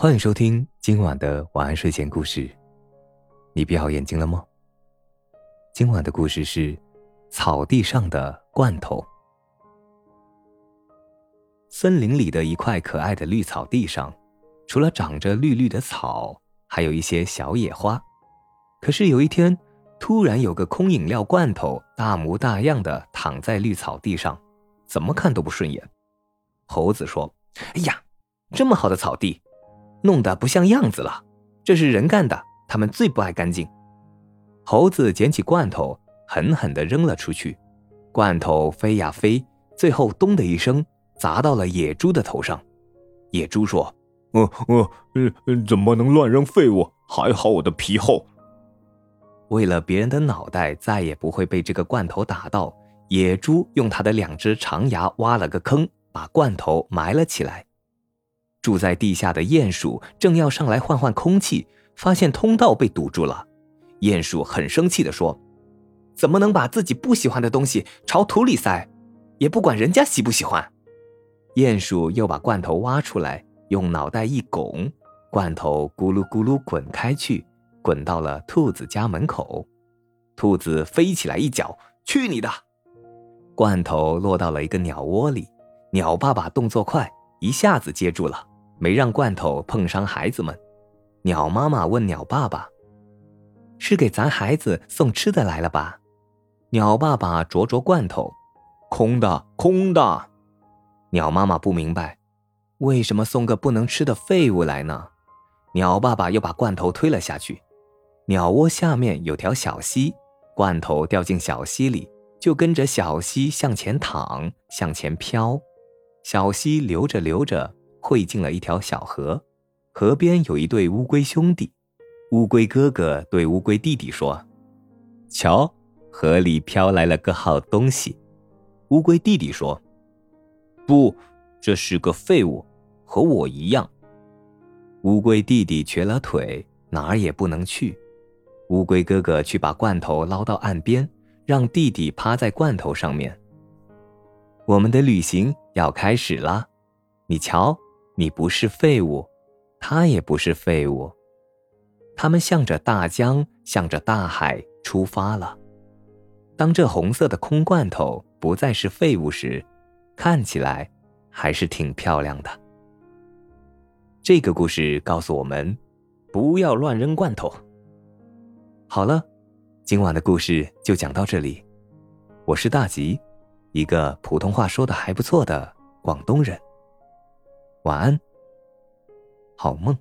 欢迎收听今晚的晚安睡前故事。你闭好眼睛了吗？今晚的故事是草地上的罐头。森林里的一块可爱的绿草地上，除了长着绿绿的草，还有一些小野花。可是有一天，突然有个空饮料罐头大模大样的躺在绿草地上，怎么看都不顺眼。猴子说：“哎呀，这么好的草地，弄得不像样子了。这是人干的，他们最不爱干净。”猴子捡起罐头，狠狠地扔了出去。罐头飞呀飞，最后咚的一声砸到了野猪的头上。野猪说：“呃呃呃，怎么能乱扔废物？还好我的皮厚。”为了别人的脑袋再也不会被这个罐头打到，野猪用它的两只长牙挖了个坑，把罐头埋了起来。住在地下的鼹鼠正要上来换换空气，发现通道被堵住了。鼹鼠很生气地说：“怎么能把自己不喜欢的东西朝土里塞，也不管人家喜不喜欢？”鼹鼠又把罐头挖出来，用脑袋一拱，罐头咕噜咕噜滚开去。滚到了兔子家门口，兔子飞起来一脚，去你的！罐头落到了一个鸟窝里，鸟爸爸动作快，一下子接住了，没让罐头碰伤孩子们。鸟妈妈问鸟爸爸：“是给咱孩子送吃的来了吧？”鸟爸爸啄啄罐头，空的，空的。鸟妈妈不明白，为什么送个不能吃的废物来呢？鸟爸爸又把罐头推了下去。鸟窝下面有条小溪，罐头掉进小溪里，就跟着小溪向前淌，向前飘。小溪流着流着，汇进了一条小河。河边有一对乌龟兄弟，乌龟哥哥对乌龟弟弟说：“瞧，河里飘来了个好东西。”乌龟弟弟说：“不，这是个废物，和我一样。”乌龟弟弟瘸了腿，哪儿也不能去。乌龟哥哥去把罐头捞到岸边，让弟弟趴在罐头上面。我们的旅行要开始啦！你瞧，你不是废物，他也不是废物。他们向着大江，向着大海出发了。当这红色的空罐头不再是废物时，看起来还是挺漂亮的。这个故事告诉我们：不要乱扔罐头。好了，今晚的故事就讲到这里。我是大吉，一个普通话说的还不错的广东人。晚安，好梦。